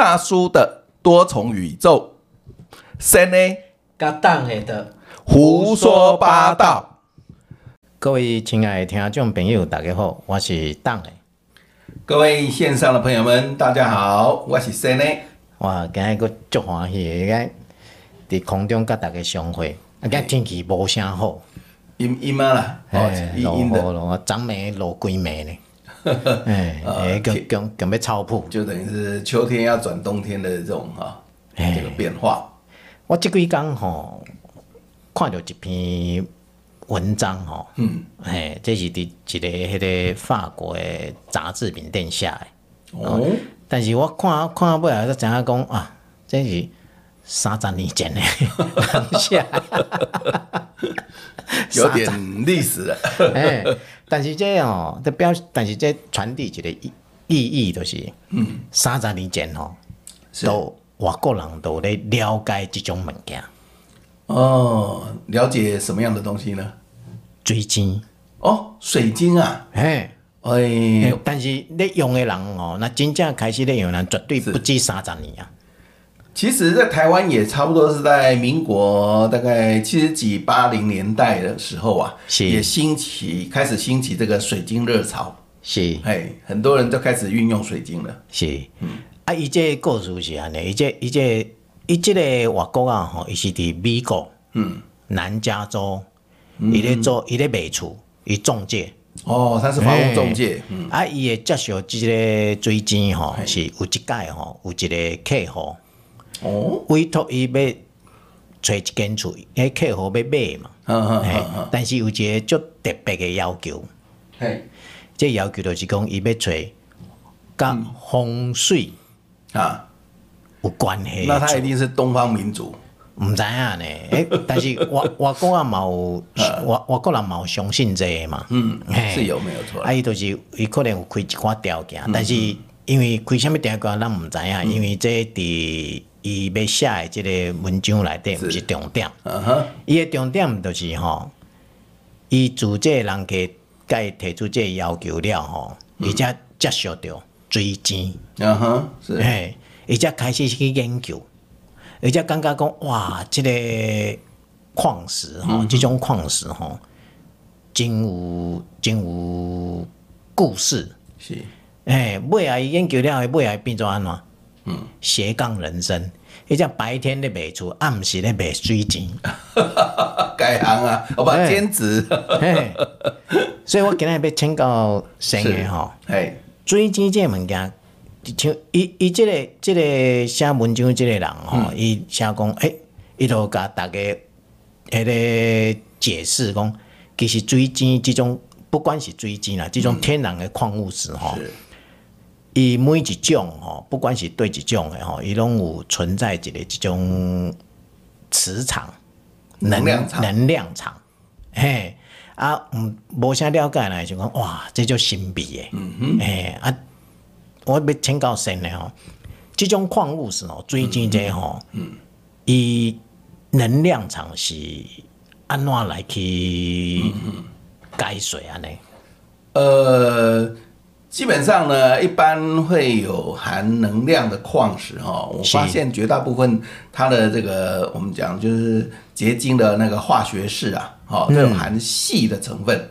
大叔的多重宇宙，三呢，甲党的胡说八道。各位亲爱的听众朋友，大家好，我是党的。各位线上的朋友们，大家好，我是三呢。哇，今日个足欢喜，个伫空中甲大家相会。啊，今天气无啥好，阴阴啊啦，哦，阴阴的，落昨暝落几暝呢？哎，哎，强强强要超破，就等于是秋天要转冬天的这种哈，这个变化。我这几天吼看到一篇文章吼，嗯，哎，这是伫一个迄个法国的杂志面顶写的，哦，但是我看看尾来才知影讲啊，这是三十年前的下，有点历史了，哎。但是这哦，这表，但是这传递一个意意义就是，嗯，三十年前吼，都外国人都咧了解这种物件。哦，了解什么样的东西呢？水晶。哦，水晶啊，嘿，哎，但是咧用的人哦，那真正开始咧用的人绝对不止三十年啊。其实，在台湾也差不多是在民国大概七十几、八零年代的时候啊，是也兴起，开始兴起这个水晶热潮。是，哎，很多人都开始运用水晶了。是，嗯，啊，伊这个故事是安尼，伊这伊这伊这个外国啊，吼，伊是伫美国，嗯，南加州，伊咧做伊咧卖厝，伊中介。哦，他是房屋中介。嗯，啊，伊会接受这个水晶吼，是有一届吼，有一个客户。哦，委托伊要找一间厝，迄客户要买嘛，嗯嗯嗯，但是有一个足特别的要求，嘿，这要求就是讲伊要找甲风水啊。有关系。那他一定是东方民族，毋知影呢？诶，但是外外国人嘛有外外国人嘛有相信这个嘛，嗯，是有没有错？啊，伊就是伊可能有开一寡条件，但是因为开什么条件咱毋知影，因为这伫。伊要写诶即个文章内底毋是重点，伊诶重点就是吼，伊自这个人给该提出即个要求了吼，伊才接受着水晶，嗯哼，是，嘿，伊才开始去研究，伊才感觉讲哇，即个矿石吼，即种矿石吼，真有真有故事，是，哎，尾来研究了，尾来变做安怎？嗯，斜杠人生，伊讲白天咧卖厝，暗时咧卖水晶，改行啊，我把兼职。所以我今日要请教先生吼，水晶这物件，像伊伊这个这个写文章这个人吼，伊写讲，诶，伊都甲大家迄个解释讲，其实水晶这种，不管是水晶啦，这种天然的矿物质吼。伊每一种吼，不管是对一种诶吼，伊拢有存在一个一种磁场、能量场、能量场，嘿啊，嗯，无啥了解呢，就讲哇，这叫神秘诶，嗯哼，嘿啊，我要请教先呢吼，即种矿物是吼，水晶这吼，嗯，伊能量场是安怎来去解水安尼？呃。基本上呢，一般会有含能量的矿石哈，我发现绝大部分它的这个我们讲就是结晶的那个化学式啊，哈，都有含矽的成分。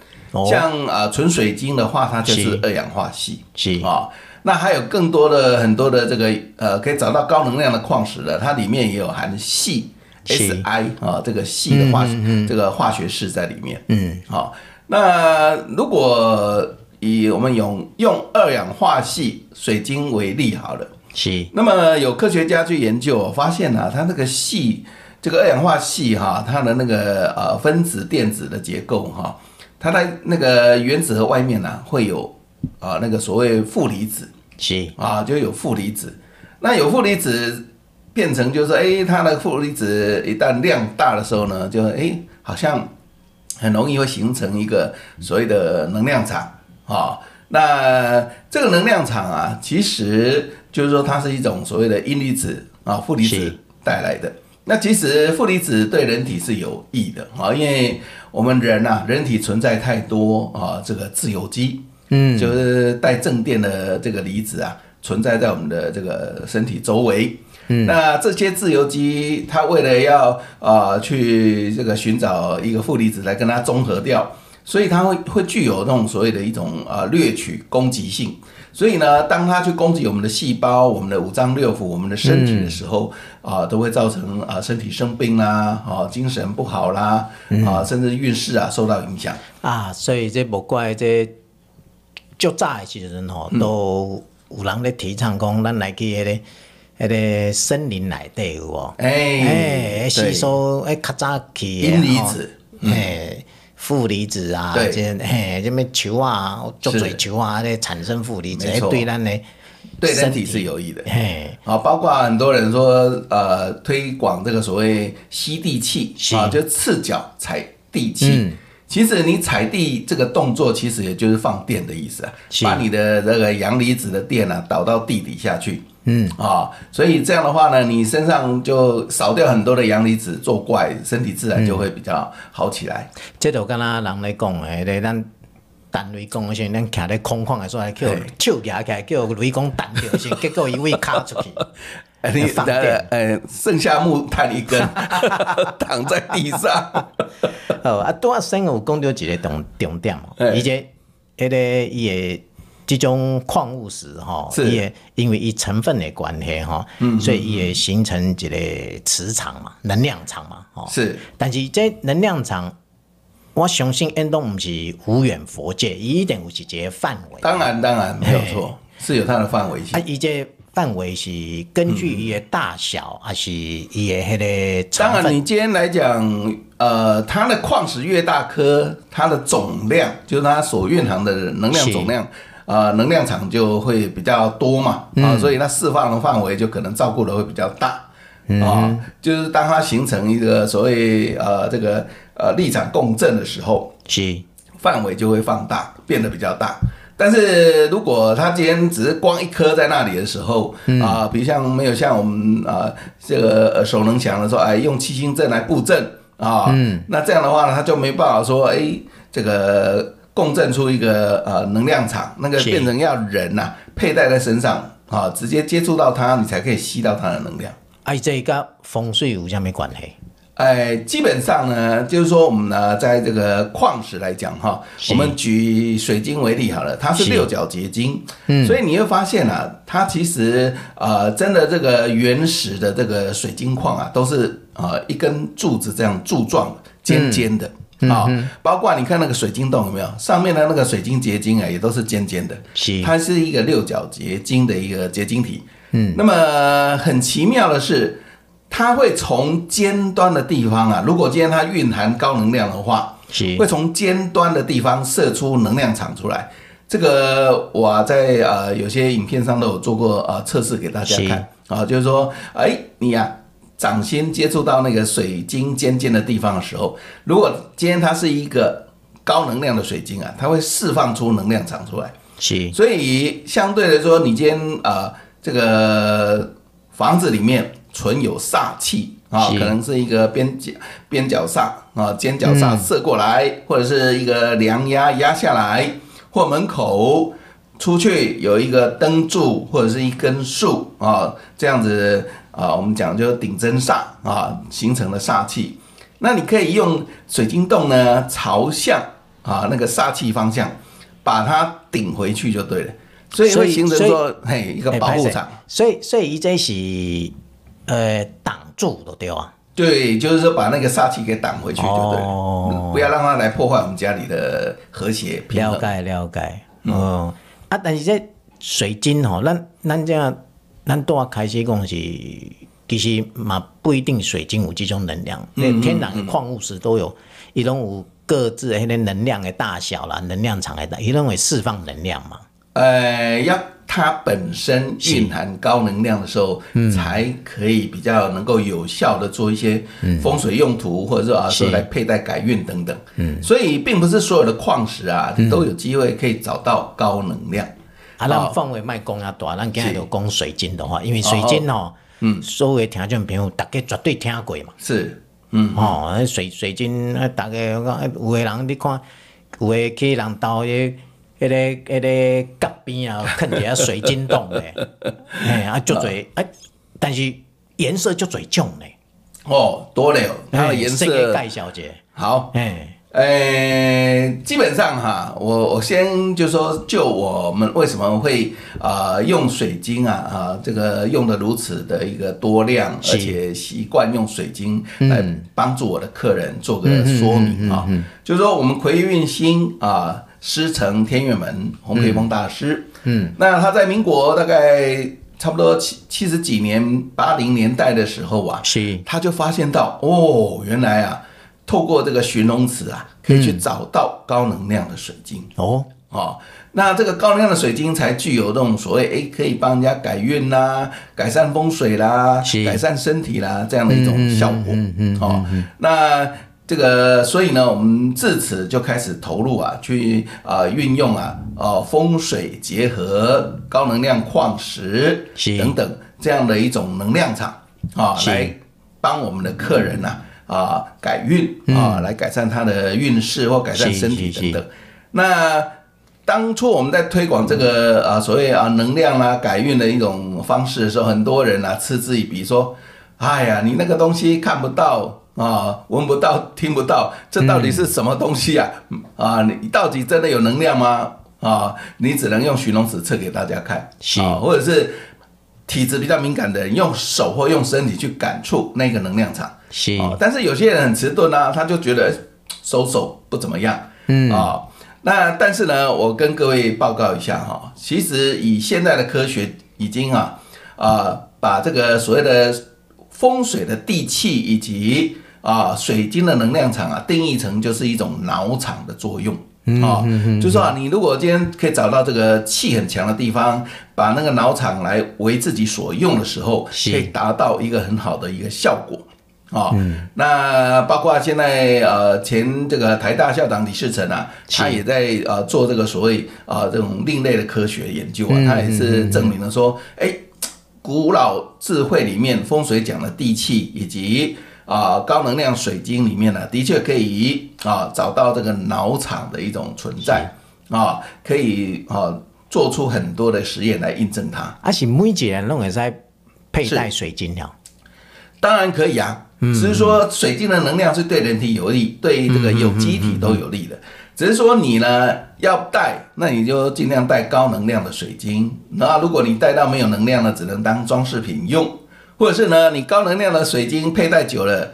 像啊纯水晶的话，它就是二氧化矽。是啊，那还有更多的很多的这个呃，可以找到高能量的矿石的，它里面也有含矽 Si 啊，这个矽的化这个化学式在里面。嗯，好，那如果。以我们用用二氧化系水晶为例好了，是。那么有科学家去研究，发现呢、啊，它那个系，这个二氧化系哈，它的那个呃分子电子的结构哈，它在那个原子核外面呢、啊，会有啊那个所谓负离子，是啊，就有负离子。那有负离子变成就是说，哎，它的负离子一旦量大的时候呢，就哎好像很容易会形成一个所谓的能量场。啊、哦，那这个能量场啊，其实就是说它是一种所谓的阴离子啊，负离子带来的。那其实负离子对人体是有益的啊，因为我们人呐、啊，人体存在太多啊，这个自由基，嗯，就是带正电的这个离子啊，存在在我们的这个身体周围。嗯，那这些自由基，它为了要啊、呃、去这个寻找一个负离子来跟它中和掉，所以它会会具有那种所谓的一种啊、呃、掠取攻击性。所以呢，当它去攻击我们的细胞、我们的五脏六腑、我们的身体的时候，啊、嗯呃，都会造成啊、呃、身体生病啦，啊、呃、精神不好啦，啊、甚至运势啊受到影响啊。所以这不怪这就早的时阵吼，都有人咧提倡讲，咱来去迄、那个。迄个森林内底有哦？哎哎，吸收哎，较早去阴离子，哎，负离子啊，这嘿，什么球啊，足嘴球啊，咧产生负离子，对咱的对身体是有益的。嘿，啊，包括很多人说，呃，推广这个所谓吸地气啊，就赤脚踩地气。其实你踩地这个动作，其实也就是放电的意思啊，把你的这个阳离子的电啊导到地底下去。嗯啊、哦，所以这样的话呢，你身上就少掉很多的阳离子作怪，身体自然就会比较好起来。嗯、这就跟咱人来讲诶，咧咱单位讲时，咱徛咧空旷的时候，叫手夹起来叫雷公弹掉先，结果一位卡出去，你放电，呃，剩下木炭一根，躺在地上。哦，啊，拄仔先有讲到一个重重点哦，而且迄个伊个。这种矿物石哈，也因为伊成分的关系哈，所以也形成一个磁场嘛，能量场嘛，是。但是这能量场，我相信应当不是无远佛界，一定有一个范围。当然，当然没有错，是有它的范围性。啊，伊这范围是根据伊的大小，还是伊的迄个？当然，你今天来讲，呃，它的矿石越大颗，它的总量，就是它所蕴含的能量总量。啊、呃，能量场就会比较多嘛，啊、嗯，所以它释放的范围就可能照顾的会比较大，啊、就是当它形成一个所谓呃这个呃力场共振的时候，是范围就会放大，变得比较大。但是如果它今天只是光一颗在那里的时候，啊、嗯呃，比如像没有像我们啊、呃、这个耳熟能详的说，哎，用七星阵来布阵啊，呃嗯、那这样的话呢，它就没办法说，哎，这个。共振出一个呃能量场，那个变成要人呐、啊、佩戴在身上啊，直接接触到它，你才可以吸到它的能量。哎，这个风水有啥没关系？哎，基本上呢，就是说我们呢，在这个矿石来讲哈，我们举水晶为例好了，它是六角结晶，嗯，所以你会发现啊，它其实呃，真的这个原始的这个水晶矿啊，都是呃一根柱子这样柱状尖尖的。嗯啊、嗯，包括你看那个水晶洞有没有？上面的那个水晶结晶啊，也都是尖尖的。是，它是一个六角结晶的一个结晶体。嗯，那么很奇妙的是，它会从尖端的地方啊，如果今天它蕴含高能量的话，是会从尖端的地方射出能量场出来。这个我在呃有些影片上都有做过呃测试给大家看啊，就是说，哎，你呀、啊。掌心接触到那个水晶尖尖的地方的时候，如果今天它是一个高能量的水晶啊，它会释放出能量场出来。是，所以相对来说，你今天啊、呃，这个房子里面存有煞气啊，可能是一个边角边角煞啊，尖角煞射过来，嗯、或者是一个梁压压下来，或门口出去有一个灯柱或者是一根树啊，这样子。啊，我们讲就是顶针煞啊，形成了煞气。那你可以用水晶洞呢，朝向啊那个煞气方向，把它顶回去就对了。所以会形成说，嘿，一个保护场。所以，所以这是呃挡住的对啊？对，就是说把那个煞气给挡回去就对了，哦，不要让它来破坏我们家里的和谐平衡。了解，了解。嗯啊，但是这水晶吼，咱咱这样。咱多开始讲是，其实嘛不一定水晶有这种能量，那、嗯、天然的矿物石都有，伊拢有各自迄个能量的大小啦，能量场的大，伊拢会释放能量嘛。呃，要它本身蕴含高能量的时候，才可以比较能够有效的做一些风水用途，或者说啊说来佩戴改运等等。嗯，所以并不是所有的矿石啊都有机会可以找到高能量。啊，咱范围卖讲啊大，咱今日就讲水晶的话，因为水晶哦，嗯，所有听众朋友大家绝对听过嘛，是，嗯，哦，水水晶，大家讲，有个人你看，有个去人兜迄迄个迄个角边啊，看起来水晶洞嘞，哎啊，就最哎，但是颜色就最重嘞。哦，多了，它的颜色。盖小姐，好，哎，呃，基本上哈，我我先就说，就我们为什么会啊、呃、用水晶啊啊这个用的如此的一个多量，而且习惯用水晶来帮助我的客人做个说明啊，就是说我们魁运星啊。师承天月门洪培峰大师，嗯，嗯，那他在民国大概差不多七七十几年八零年代的时候啊，是，他就发现到哦，原来啊，透过这个寻龙瓷啊，可以去找到高能量的水晶，嗯、哦。哦，那这个高能量的水晶才具有这种所谓哎、欸，可以帮人家改运啦、改善风水啦、改善身体啦这样的一种效果，嗯嗯，哦，那。这个，所以呢，我们自此就开始投入啊，去啊运用啊，呃风水结合高能量矿石等等这样的一种能量场啊，来帮我们的客人呐啊，啊改运啊，来改善他的运势或改善身体等等。那当初我们在推广这个啊所谓啊能量啊改运的一种方式的时候，很多人啊嗤之以鼻，说：“哎呀，你那个东西看不到。”啊，闻不到，听不到，这到底是什么东西啊？嗯、啊，你到底真的有能量吗？啊，你只能用形容词测给大家看，是啊，或者是体质比较敏感的人，用手或用身体去感触那个能量场，是啊。但是有些人很迟钝啊，他就觉得收手不怎么样，嗯啊。那但是呢，我跟各位报告一下哈，其实以现在的科学已经啊啊把这个所谓的风水的地气以及啊，水晶的能量场啊，定义成就是一种脑场的作用。啊，就是说啊，你如果今天可以找到这个气很强的地方，把那个脑场来为自己所用的时候，可以达到一个很好的一个效果。啊。那包括现在呃，前这个台大校长李世成啊，他也在呃做这个所谓啊这种另类的科学研究啊，他也是证明了说，哎，古老智慧里面风水讲的地气以及。啊，高能量水晶里面呢，的确可以啊找到这个脑场的一种存在啊，可以啊做出很多的实验来印证它。而且每个人都会在佩戴水晶了，当然可以啊，只是说水晶的能量是对人体有利，对这个有机体都有利的。只是说你呢要带，那你就尽量带高能量的水晶。那如果你带到没有能量呢，只能当装饰品用。或者是呢，你高能量的水晶佩戴久了，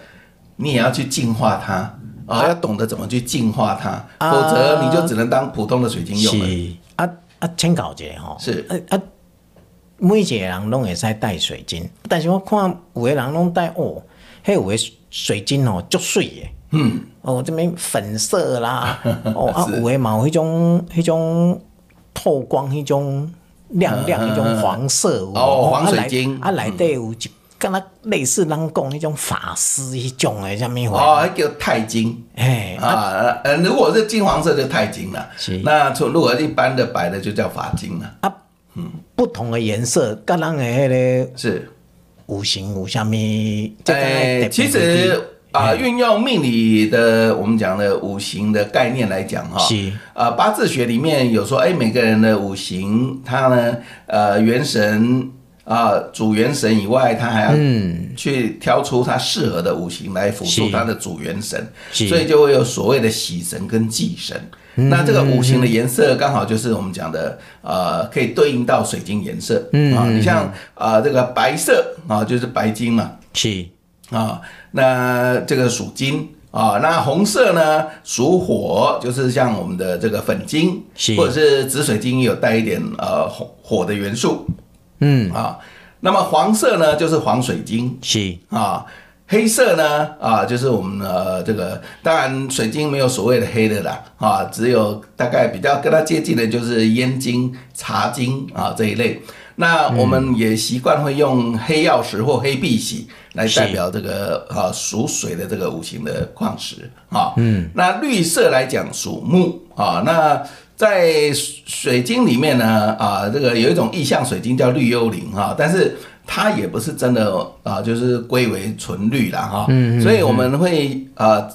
你也要去净化它啊、哦，要懂得怎么去净化它，啊、否则你就只能当普通的水晶用了。是。啊啊，请教一下哈，是。啊啊，每一个人拢会使戴水晶，但是我看有的人拢戴哦，还有的水晶哦，足水的，嗯，哦这边粉色啦，哦啊有的嘛有迄种迄种透光迄种。亮亮一种黄色哦，黄水晶。啊，内底有一跟它类似人讲那种法师一种诶，什么哦，叫钛金哎啊，呃，如果是金黄色就钛金了，是。那从如果一般的白的就叫法金了啊，嗯，不同的颜色，跟人诶那个是。五行有什么？哎，其实。啊，运用命理的我们讲的五行的概念来讲哈，是。啊，八字学里面有说，哎，每个人的五行，他呢，呃，元神啊，主元神以外，他还要去挑出他适合的五行来辅助他的主元神，所以就会有所谓的喜神跟忌神。那这个五行的颜色刚好就是我们讲的，呃，可以对应到水晶颜色。啊，你像啊，这个白色啊，就是白金嘛，是。啊，那这个属金啊，那红色呢属火，就是像我们的这个粉晶，或者是紫水晶，有带一点呃火火的元素，嗯。啊，那么黄色呢就是黄水晶，是。啊，黑色呢啊就是我们呃这个，当然水晶没有所谓的黑的啦，啊，只有大概比较跟它接近的就是烟晶、茶晶啊这一类。那我们也习惯会用黑曜石或黑碧玺来代表这个啊属水的这个五行的矿石啊。嗯，那绿色来讲属木啊。那在水晶里面呢啊，这个有一种意象水晶叫绿幽灵哈，但是它也不是真的啊，就是归为纯绿了哈。嗯，所以我们会啊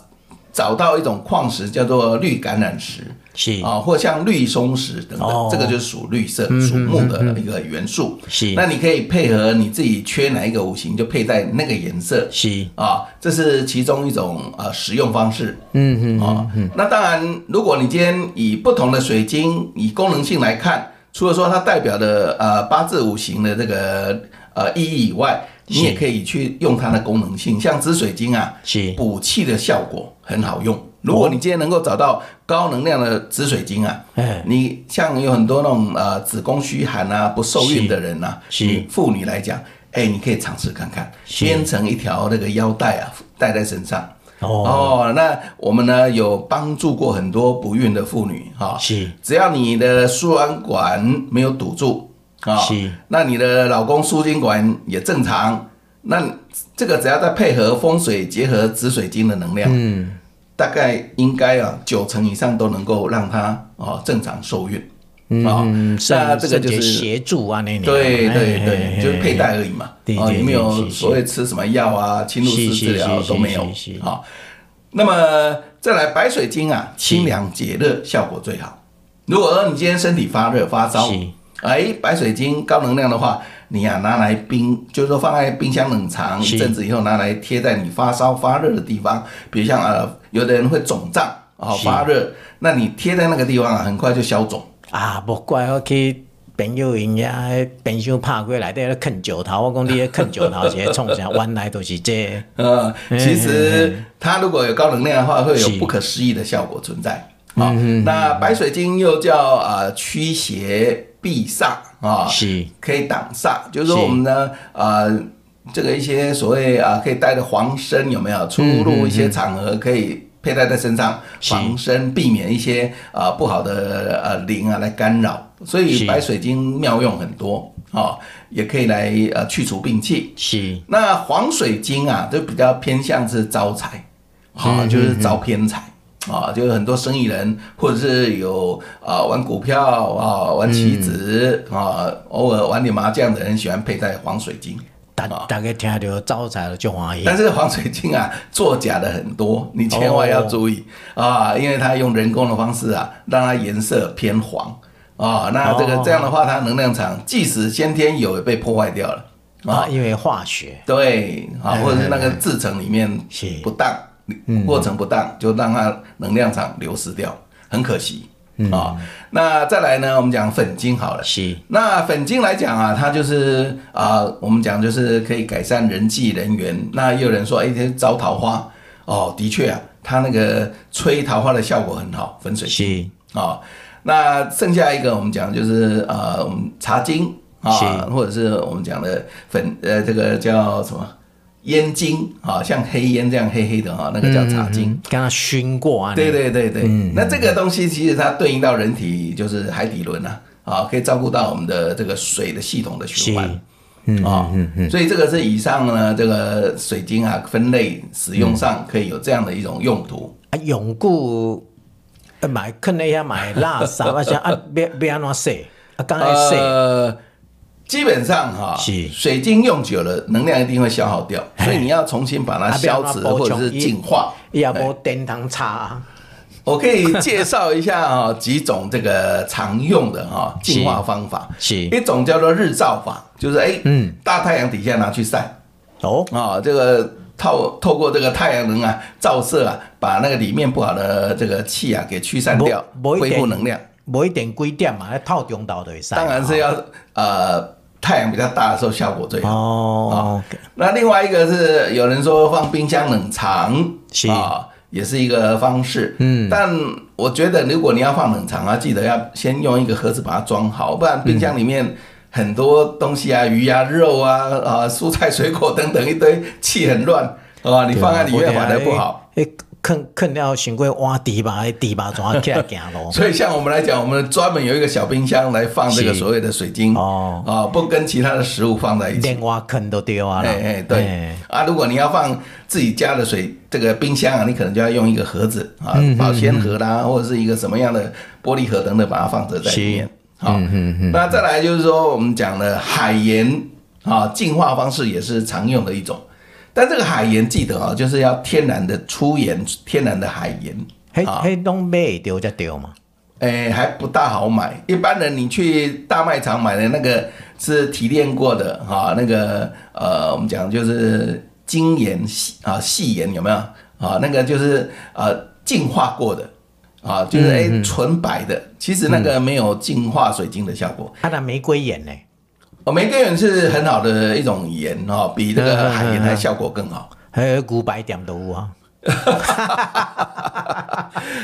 找到一种矿石叫做绿橄榄石，是啊，或像绿松石等等，哦、这个就是属绿色、属木的一个元素。是，那你可以配合你自己缺哪一个五行，就配在那个颜色。是啊，这是其中一种呃使用方式。嗯嗯啊，那当然，如果你今天以不同的水晶以功能性来看，除了说它代表的呃八字五行的这个呃意义以外，你也可以去用它的功能性，像紫水晶啊，是补气的效果很好用。如果你今天能够找到高能量的紫水晶啊，哎，你像有很多那种呃子宫虚寒啊、不受孕的人呐，是妇女来讲，哎，你可以尝试看看，编成一条那个腰带啊，戴在身上。哦，那我们呢有帮助过很多不孕的妇女哈，是，只要你的输卵管没有堵住。啊，是，那你的老公输精管也正常，那这个只要再配合风水结合紫水晶的能量，嗯，大概应该啊九成以上都能够让他啊正常受孕，啊，那这个就是协助啊，那对对对，就是佩戴而已嘛，啊，也没有所谓吃什么药啊，侵入式治疗都没有，啊，那么再来白水晶啊，清凉解热效果最好。如果说你今天身体发热发烧。哎，白水晶高能量的话，你呀、啊、拿来冰，就是说放在冰箱冷藏一阵子以后，拿来贴在你发烧发热的地方，比如像呃，有的人会肿胀啊发热，那你贴在那个地方啊，很快就消肿啊。不怪我去朋友因家冰箱拍过来，在那啃石头，我讲你啃石头是创啥？原来都是这个。呃，其实它如果有高能量的话，会有不可思议的效果存在。好，那白水晶又叫呃驱邪。避煞啊，是可以挡煞，就是说我们呢，呃，这个一些所谓啊，可以带的黄身有没有？出入一些场合可以佩戴在身上，防身，避免一些啊不好的呃灵啊来干扰。所以白水晶妙用很多啊，也可以来呃去除病气。是那黄水晶啊，就比较偏向是招财，啊，就是招偏财。啊，就是很多生意人，或者是有啊玩股票啊、玩棋子、嗯、啊，偶尔玩点麻将的人，喜欢佩戴黄水晶。大大概听到招财了就欢喜。但是黄水晶啊，作假的很多，你千万要注意、哦、啊，因为它用人工的方式啊，让它颜色偏黄啊。那这个这样的话，它能量场即使先天有也被破坏掉了啊，因为化学对啊，或者是那个制成里面不当。过程不当，就让它能量场流失掉，很可惜啊、嗯哦。那再来呢，我们讲粉晶好了。是。那粉晶来讲啊，它就是啊、呃，我们讲就是可以改善人际人缘。那也有人说，哎，这招桃花哦，的确啊，它那个催桃花的效果很好，粉水晶啊、哦。那剩下一个我们讲就是呃，我们茶晶啊，或者是我们讲的粉呃，这个叫什么？烟精啊，像黑烟这样黑黑的哈，那个叫茶精，刚刚熏过啊。对对对对，嗯、那这个东西其实它对应到人体就是海底轮啊，啊，可以照顾到我们的这个水的系统的循环，嗯啊，嗯嗯，所以这个是以上呢这个水晶啊分类使用上可以有这样的一种用途。啊，永固买可能要买垃圾 啊，像啊别别安怎洗？啊，刚才洗。基本上哈，水晶用久了，能量一定会消耗掉，所以你要重新把它消磁或者是净化。也无电糖茶，我可以介绍一下啊，几种这个常用的哈 净化方法。是，一种叫做日照法，就是哎，嗯，大太阳底下拿去晒。哦，啊，这个透透过这个太阳能啊照射啊，把那个里面不好的这个气啊给驱散掉，恢复能量。某一点几点嘛，要透中岛的晒。当然是要呃。太阳比较大的时候效果最好哦。那另外一个是有人说放冰箱冷藏啊，也是一个方式。嗯，但我觉得如果你要放冷藏啊，记得要先用一个盒子把它装好，不然冰箱里面很多东西啊，鱼啊、肉啊、啊蔬菜水果等等一堆，气很乱啊，你放在里面反而不好。坑坑掉，先过挖地吧，地吧怎起来行咯。所以像我们来讲，我们专门有一个小冰箱来放这个所谓的水晶哦，啊，不跟其他的食物放在一起。连挖坑都丢啊！哎哎，对嘿啊，如果你要放自己家的水这个冰箱啊，你可能就要用一个盒子啊，保鲜盒啦，或者是一个什么样的玻璃盒等等，把它放着在里面。好，那再来就是说，我们讲的海盐啊，净化方式也是常用的一种。但这个海盐记得啊，就是要天然的粗盐，天然的海盐。嘿，嘿，东北丢就丢嘛？哎，还不大好买。一般人你去大卖场买的那个是提炼过的哈，那个呃，我们讲就是精盐细啊细盐有没有啊？那个就是呃净化过的啊，就是哎纯白的。其实那个没有净化水晶的效果。它的玫瑰盐呢？哦，玫瑰盐是很好的一种盐哦，比这个海盐还效果更好。还有古白点都有啊。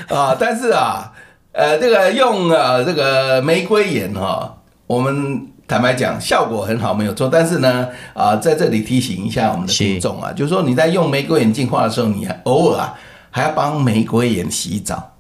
啊，但是啊。呃，这个用呃这个玫瑰盐哈，我们坦白讲效果很好，没有错。但是呢，啊、呃，在这里提醒一下我们的听众啊，就是说你在用玫瑰盐净化的时候，你偶尔啊还要帮玫瑰盐洗澡，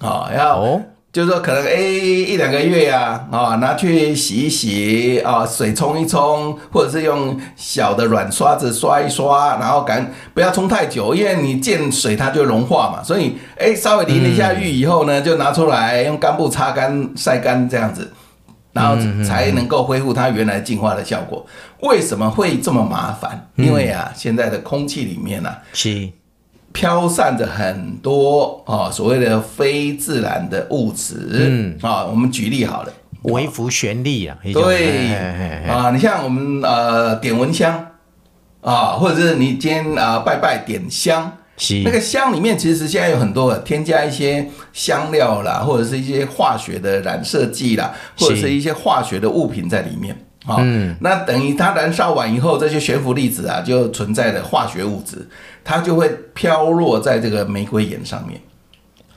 啊，要。哦就是说，可能诶一两个月呀，啊，拿去洗一洗啊，水冲一冲，或者是用小的软刷子刷一刷，然后赶不要冲太久，因为你见水它就融化嘛，所以诶稍微淋了一下浴以后呢，就拿出来用干布擦干晒干这样子，然后才能够恢复它原来净化的效果。为什么会这么麻烦？因为啊，现在的空气里面啊，是。飘散着很多啊，所谓的非自然的物质。嗯。啊，我们举例好了，微服旋律啊。对。嘿嘿嘿啊，你像我们呃点蚊香啊，或者是你今天啊拜拜点香，那个香里面其实现在有很多添加一些香料啦，或者是一些化学的染色剂啦，或者是。一些化学的物品在里面。啊，嗯，那等于它燃烧完以后，这些悬浮粒子啊，就存在的化学物质，它就会飘落在这个玫瑰岩上面。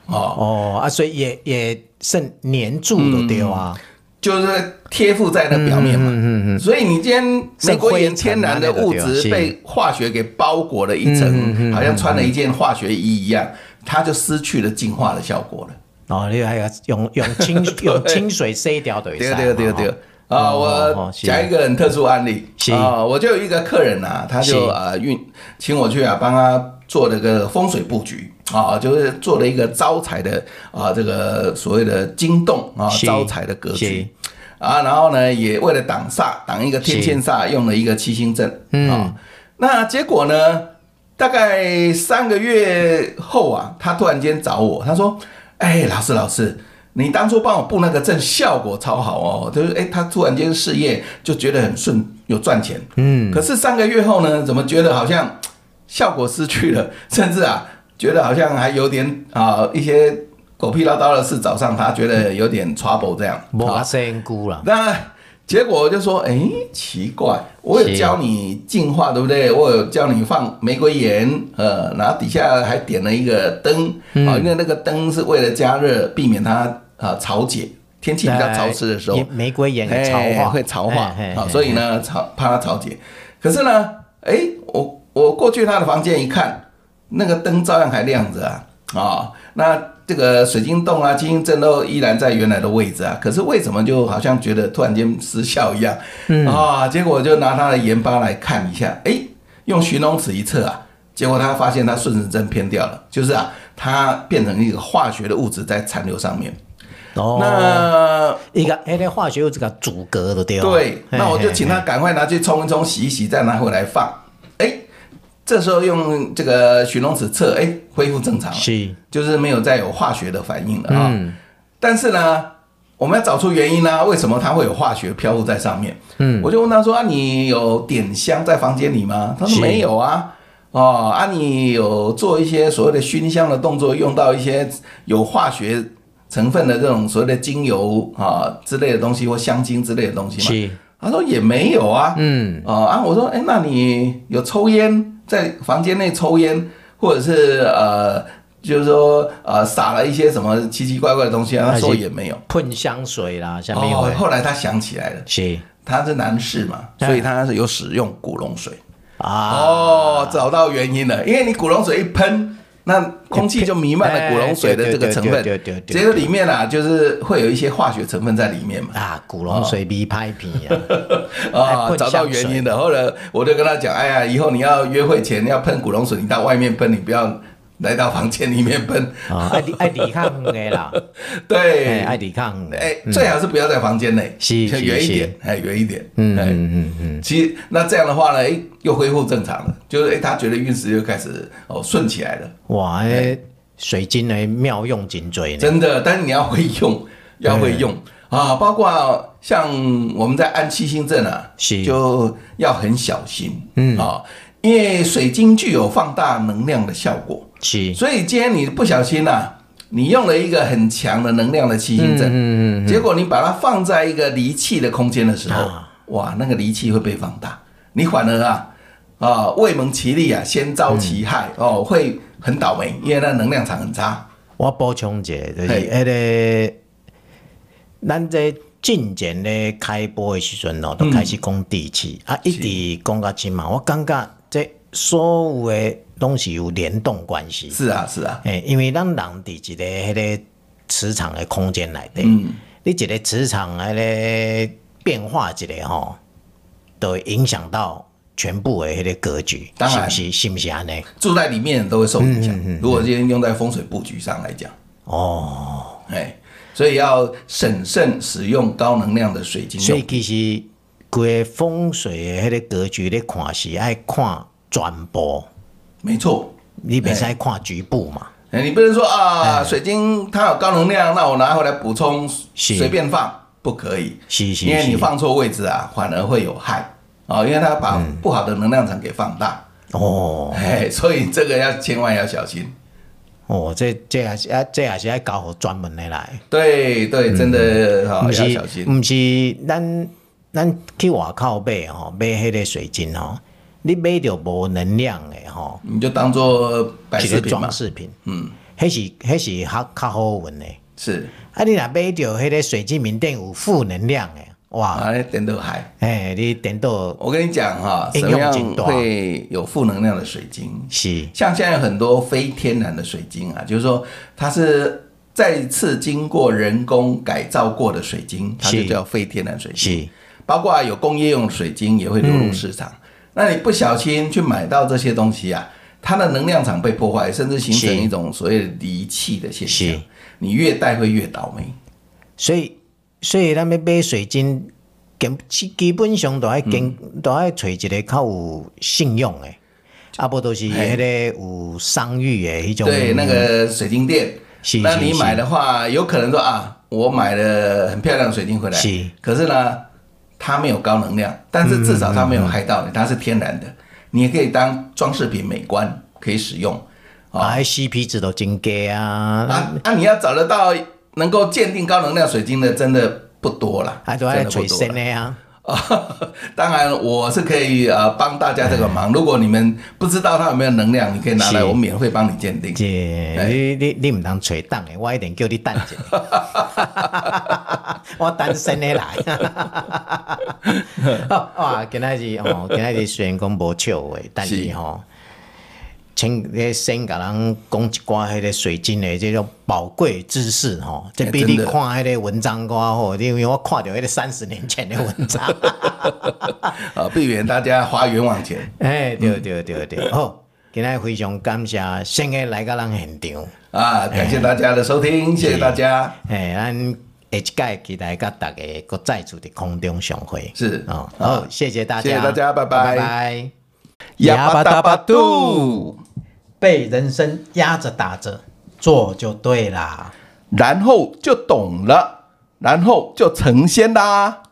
哦哦啊，所以也也剩粘住的对啊，就是贴附在那表面嘛。嗯嗯嗯。所以你今天玫瑰岩天然的物质被化学给包裹了一层，好像穿了一件化学衣一样，它就失去了净化的效果了。哦，你还要用用清 用清水洗掉的。对对对对。啊，我讲一个很特殊案例。啊，我就有一个客人呐，他就啊运请我去啊，帮他做了个风水布局。啊，就是做了一个招财的啊，这个所谓的金洞啊，招财的格局。啊，然后呢，也为了挡煞，挡一个天线煞，用了一个七星阵。啊。那结果呢，大概三个月后啊，他突然间找我，他说：“哎，老师，老师。”你当初帮我布那个阵，效果超好哦，就是诶，他突然间事业就觉得很顺，有赚钱。嗯，可是三个月后呢，怎么觉得好像效果失去了，甚至啊，觉得好像还有点啊一些狗屁唠叨的事找上他，觉得有点 trouble 这样。没仙姑了。那结果就说，诶，奇怪，我有教你净化，对不对？我有教你放玫瑰盐，呃，然后底下还点了一个灯，啊，因为那个灯是为了加热，避免它。啊，潮解，天气比较潮湿的时候，玫瑰盐会潮化，会潮化啊，所以呢，潮怕它潮解。可是呢，哎，我我过去他的房间一看，那个灯照样还亮着啊，啊，那这个水晶洞啊、金星阵都依然在原来的位置啊。可是为什么就好像觉得突然间失效一样？嗯啊，结果就拿他的盐巴来看一下，哎，用寻龙尺一测啊，结果他发现他顺时针偏掉了，就是啊，它变成一个化学的物质在残留上面。哦，那一个哎，那化学有这个阻隔的对吧？对，那我就请他赶快拿去冲一冲、洗一洗，再拿回来放。哎，这时候用这个寻龙尺测，哎，恢复正常了，是，就是没有再有化学的反应了啊。嗯。但是呢，我们要找出原因呢、啊，为什么它会有化学漂浮在上面？嗯，我就问他说啊，你有点香在房间里吗？他说没有啊。哦，啊，你有做一些所谓的熏香的动作，用到一些有化学。成分的这种所谓的精油啊之类的东西或香精之类的东西嘛，是。他说也没有啊，嗯。啊啊，我说哎，那你有抽烟在房间内抽烟，或者是呃，就是说呃撒了一些什么奇奇怪怪的东西啊？他说也没有，喷香水啦，下面有。后来他想起来了，是。他是男士嘛，所以他是有使用古龙水。啊，哦，找到原因了，因为你古龙水一喷。那空气就弥漫了古龙水的这个成分，这个里面啊，就是会有一些化学成分在里面嘛。啊，古龙水比拍皮啊，啊，找到原因的。后来我就跟他讲，哎呀，以后你要约会前要喷古龙水，你到外面喷，你不要来到房间里面喷，爱离爱抵抗的啦，对，爱抵抗的，哎，最好是不要在房间内，是远一点，哎，远一点，嗯嗯嗯嗯，其实那这样的话呢，哎，又恢复正常了，就是哎，他觉得运势又开始哦顺起来了，哇，哎，水晶呢妙用颈椎，真的，但是你要会用，要会用。啊，包括像我们在按七星阵啊，是。就要很小心，嗯。啊，因为水晶具有放大能量的效果。是，所以今天你不小心呐、啊，你用了一个很强的能量的七星阵，嗯嗯嗯、结果你把它放在一个离气的空间的时候，啊、哇，那个离气会被放大，你反而啊啊未蒙其利啊，先遭其害、嗯、哦，会很倒霉，因为那能量场很差。我补充一下，就是那个咱这进前咧开播的时阵哦，都开始讲地气、嗯、啊，一直讲到今嘛，我感觉这所有的。东西有联动关系，是啊是啊，诶，因为咱人伫一个迄个磁场的空间内底，嗯，你一个磁场迄个变化一个吼，都会影响到全部的迄个格局，当然是不是是不是安尼？住在里面都会受影响。嗯嗯嗯、如果今天用在风水布局上来讲，哦，哎，所以要审慎使用高能量的水晶。所以其实规个风水的迄个格局咧看是爱看全部。没错，你别再看局部嘛。哎，你不能说啊，水晶它有高能量，那我拿回来补充，随便放不可以。是是，因为你放错位置啊，反而会有害啊，因为它把不好的能量场给放大。哦，哎，所以这个要千万要小心。哦，这这还是要这还是要搞好专门的来。对对，真的哈要小心。不是，咱咱去外口买哦，买迄个水晶哦。你买到无能量的吼，你就当做摆饰品装饰品。嗯，迄是迄是较较好运的。是，啊，你若买到迄个水晶明电有负能量的，哇，啊，电到海。哎，你电到，我跟你讲哈，什么样会有负能量的水晶？是，像现在有很多非天然的水晶啊，就是说它是再次经过人工改造过的水晶，它就叫非天然水晶。是，包括有工业用水晶也会流入市场。那你不小心去买到这些东西啊，它的能量场被破坏，甚至形成一种所谓的离气的现象。你越戴会越倒霉。所以，所以咱们买水晶，基基本上都爱跟都爱找一个靠有信用的，啊不都是迄个有商誉的一种。对，那个水晶店。那你买的话，有可能说啊，我买了很漂亮的水晶回来，是，可是呢。它没有高能量，但是至少它没有害到你，它是天然的，你也可以当装饰品美观可以使用。啊，CP 值都真高啊！啊啊，你要找得到能够鉴定高能量水晶的，真的不多了，还都在垂身的呀。啊，当然我是可以呃帮大家这个忙。如果你们不知道它有没有能量，你可以拿来，我免费帮你鉴定。你你你唔当垂档诶，我一定叫你等一下。我单身的来。哇，今仔日哦，今仔日虽然讲无笑话，但是吼。请咧先甲人讲一寡迄个水晶的这种宝贵知识吼，这比你看迄个文章较好，因为我看到迄个三十年前的文章，啊，避免大家花冤枉钱。哎，对对对对，好，今天非常感谢先个来甲人现场啊，感谢大家的收听，谢谢大家。哎，咱下一届期待甲大家搁再次的空中相会。是啊，好，谢谢大家，谢谢大家，拜拜。拜拜。哑巴达巴杜，被人生压着打着做就对啦，然后就懂了，然后就成仙啦。